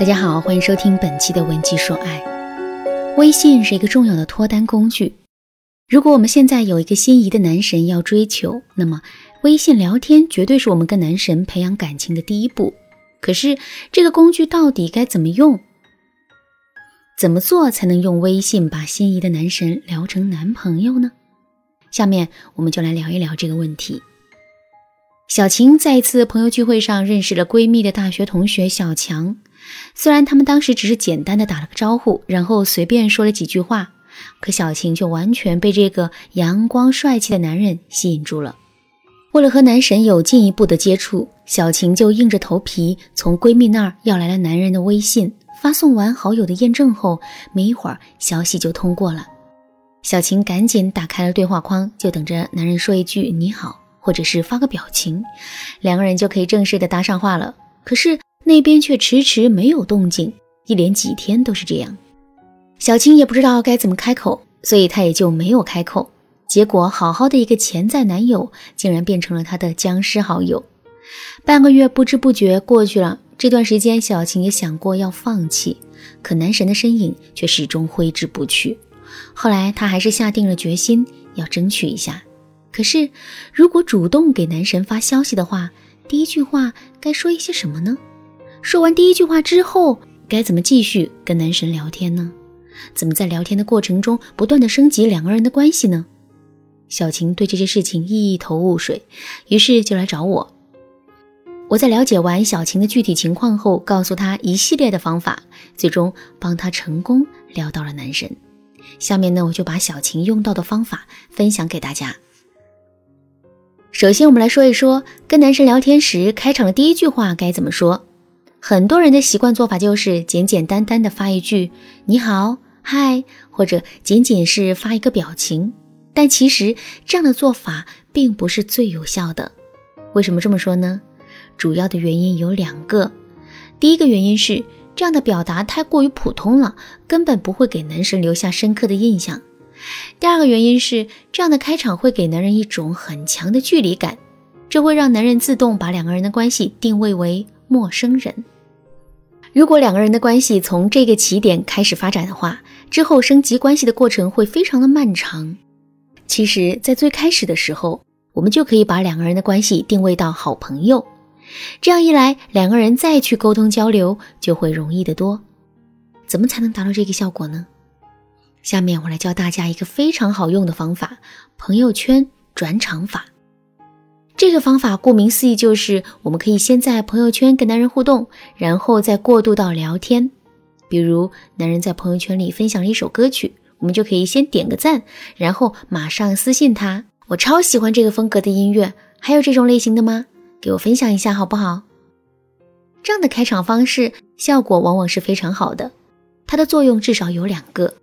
大家好，欢迎收听本期的文姬说爱。微信是一个重要的脱单工具。如果我们现在有一个心仪的男神要追求，那么微信聊天绝对是我们跟男神培养感情的第一步。可是这个工具到底该怎么用？怎么做才能用微信把心仪的男神聊成男朋友呢？下面我们就来聊一聊这个问题。小晴在一次朋友聚会上认识了闺蜜的大学同学小强。虽然他们当时只是简单的打了个招呼，然后随便说了几句话，可小晴却完全被这个阳光帅气的男人吸引住了。为了和男神有进一步的接触，小晴就硬着头皮从闺蜜那儿要来了男人的微信。发送完好友的验证后，没一会儿消息就通过了。小晴赶紧打开了对话框，就等着男人说一句“你好”。或者是发个表情，两个人就可以正式的搭上话了。可是那边却迟迟没有动静，一连几天都是这样。小青也不知道该怎么开口，所以她也就没有开口。结果好好的一个潜在男友，竟然变成了她的僵尸好友。半个月不知不觉过去了，这段时间小青也想过要放弃，可男神的身影却始终挥之不去。后来她还是下定了决心，要争取一下。可是，如果主动给男神发消息的话，第一句话该说一些什么呢？说完第一句话之后，该怎么继续跟男神聊天呢？怎么在聊天的过程中不断的升级两个人的关系呢？小晴对这些事情一头雾水，于是就来找我。我在了解完小晴的具体情况后，告诉她一系列的方法，最终帮她成功撩到了男神。下面呢，我就把小晴用到的方法分享给大家。首先，我们来说一说跟男神聊天时开场的第一句话该怎么说。很多人的习惯做法就是简简单单的发一句“你好，嗨”，或者仅仅是发一个表情。但其实这样的做法并不是最有效的。为什么这么说呢？主要的原因有两个。第一个原因是这样的表达太过于普通了，根本不会给男神留下深刻的印象。第二个原因是，这样的开场会给男人一种很强的距离感，这会让男人自动把两个人的关系定位为陌生人。如果两个人的关系从这个起点开始发展的话，之后升级关系的过程会非常的漫长。其实，在最开始的时候，我们就可以把两个人的关系定位到好朋友，这样一来，两个人再去沟通交流就会容易得多。怎么才能达到这个效果呢？下面我来教大家一个非常好用的方法——朋友圈转场法。这个方法顾名思义，就是我们可以先在朋友圈跟男人互动，然后再过渡到聊天。比如，男人在朋友圈里分享了一首歌曲，我们就可以先点个赞，然后马上私信他：“我超喜欢这个风格的音乐，还有这种类型的吗？给我分享一下好不好？”这样的开场方式效果往往是非常好的，它的作用至少有两个。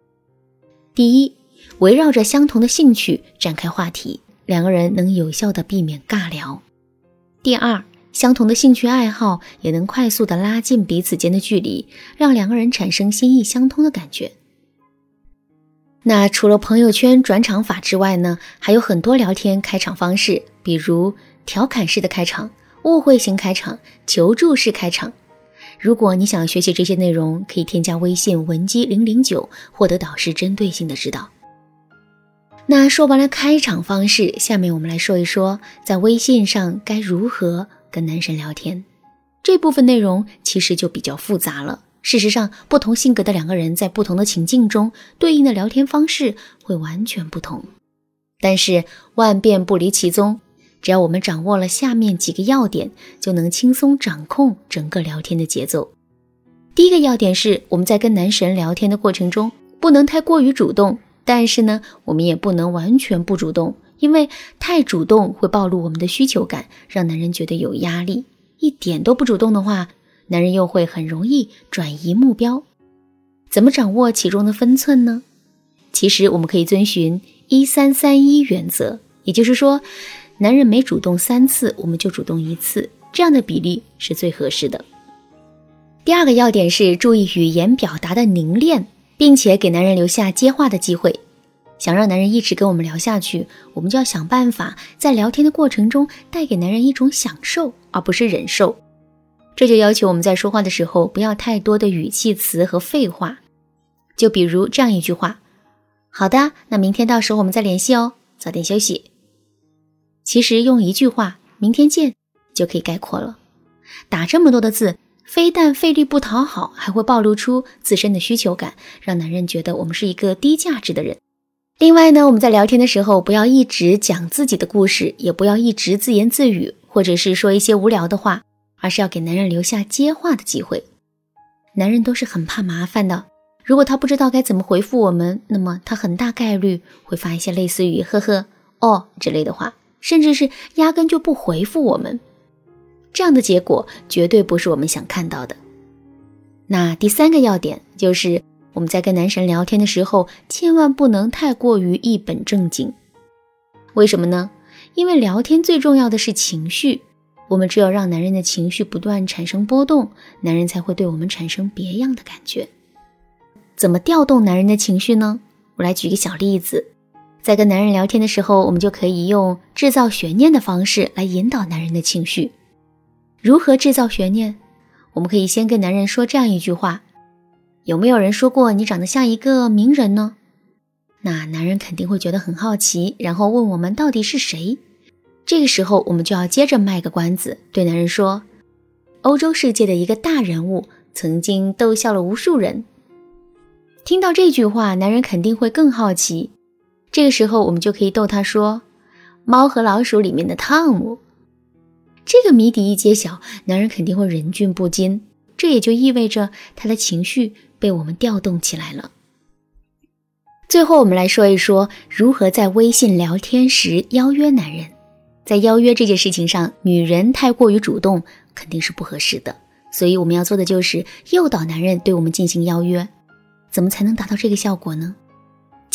第一，围绕着相同的兴趣展开话题，两个人能有效的避免尬聊。第二，相同的兴趣爱好也能快速的拉近彼此间的距离，让两个人产生心意相通的感觉。那除了朋友圈转场法之外呢，还有很多聊天开场方式，比如调侃式的开场、误会型开场、求助式开场。如果你想学习这些内容，可以添加微信文姬零零九，获得导师针对性的指导。那说完了开场方式，下面我们来说一说在微信上该如何跟男神聊天。这部分内容其实就比较复杂了。事实上，不同性格的两个人在不同的情境中，对应的聊天方式会完全不同。但是万变不离其宗。只要我们掌握了下面几个要点，就能轻松掌控整个聊天的节奏。第一个要点是，我们在跟男神聊天的过程中，不能太过于主动，但是呢，我们也不能完全不主动，因为太主动会暴露我们的需求感，让男人觉得有压力；一点都不主动的话，男人又会很容易转移目标。怎么掌握其中的分寸呢？其实我们可以遵循一三三一原则，也就是说。男人每主动三次，我们就主动一次，这样的比例是最合适的。第二个要点是注意语言表达的凝练，并且给男人留下接话的机会。想让男人一直跟我们聊下去，我们就要想办法在聊天的过程中带给男人一种享受，而不是忍受。这就要求我们在说话的时候不要太多的语气词和废话。就比如这样一句话：“好的，那明天到时候我们再联系哦，早点休息。”其实用一句话“明天见”就可以概括了。打这么多的字，非但费力不讨好，还会暴露出自身的需求感，让男人觉得我们是一个低价值的人。另外呢，我们在聊天的时候，不要一直讲自己的故事，也不要一直自言自语，或者是说一些无聊的话，而是要给男人留下接话的机会。男人都是很怕麻烦的，如果他不知道该怎么回复我们，那么他很大概率会发一些类似于“呵呵”“哦”之类的话，甚至是压根就不回复我们。这样的结果绝对不是我们想看到的。那第三个要点就是。我们在跟男神聊天的时候，千万不能太过于一本正经。为什么呢？因为聊天最重要的是情绪。我们只有让男人的情绪不断产生波动，男人才会对我们产生别样的感觉。怎么调动男人的情绪呢？我来举个小例子。在跟男人聊天的时候，我们就可以用制造悬念的方式来引导男人的情绪。如何制造悬念？我们可以先跟男人说这样一句话。有没有人说过你长得像一个名人呢？那男人肯定会觉得很好奇，然后问我们到底是谁。这个时候，我们就要接着卖个关子，对男人说：“欧洲世界的一个大人物，曾经逗笑了无数人。”听到这句话，男人肯定会更好奇。这个时候，我们就可以逗他说：“猫和老鼠里面的汤姆。”这个谜底一揭晓，男人肯定会忍俊不禁。这也就意味着他的情绪。被我们调动起来了。最后，我们来说一说如何在微信聊天时邀约男人。在邀约这件事情上，女人太过于主动肯定是不合适的，所以我们要做的就是诱导男人对我们进行邀约。怎么才能达到这个效果呢？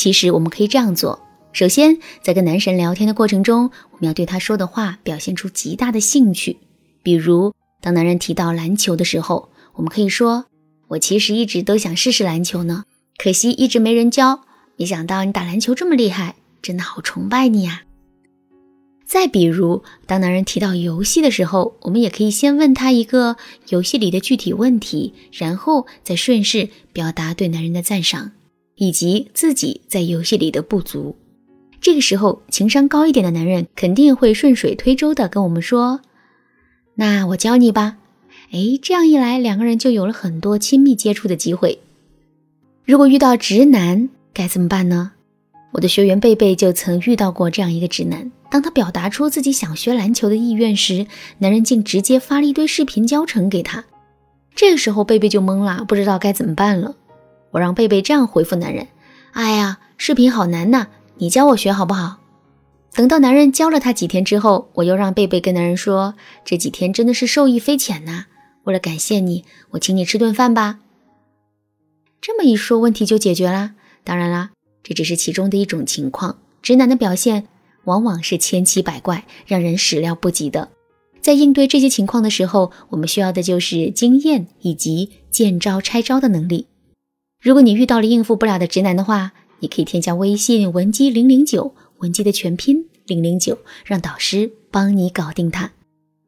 其实我们可以这样做：首先，在跟男神聊天的过程中，我们要对他说的话表现出极大的兴趣。比如，当男人提到篮球的时候，我们可以说。我其实一直都想试试篮球呢，可惜一直没人教。没想到你打篮球这么厉害，真的好崇拜你呀！再比如，当男人提到游戏的时候，我们也可以先问他一个游戏里的具体问题，然后再顺势表达对男人的赞赏，以及自己在游戏里的不足。这个时候，情商高一点的男人肯定会顺水推舟的跟我们说：“那我教你吧。”哎，这样一来，两个人就有了很多亲密接触的机会。如果遇到直男该怎么办呢？我的学员贝贝就曾遇到过这样一个直男。当他表达出自己想学篮球的意愿时，男人竟直接发了一堆视频教程给他。这个时候，贝贝就懵了，不知道该怎么办了。我让贝贝这样回复男人：“哎呀，视频好难呐，你教我学好不好？”等到男人教了他几天之后，我又让贝贝跟男人说：“这几天真的是受益匪浅呐。”为了感谢你，我请你吃顿饭吧。这么一说，问题就解决啦。当然啦，这只是其中的一种情况。直男的表现往往是千奇百怪，让人始料不及的。在应对这些情况的时候，我们需要的就是经验以及见招拆招的能力。如果你遇到了应付不了的直男的话，你可以添加微信文姬零零九，文姬的全拼零零九，让导师帮你搞定他。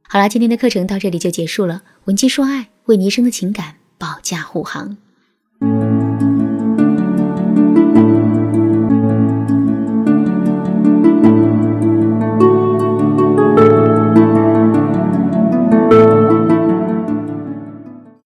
好了，今天的课程到这里就结束了。文姬说爱，为你一生的情感保驾护航。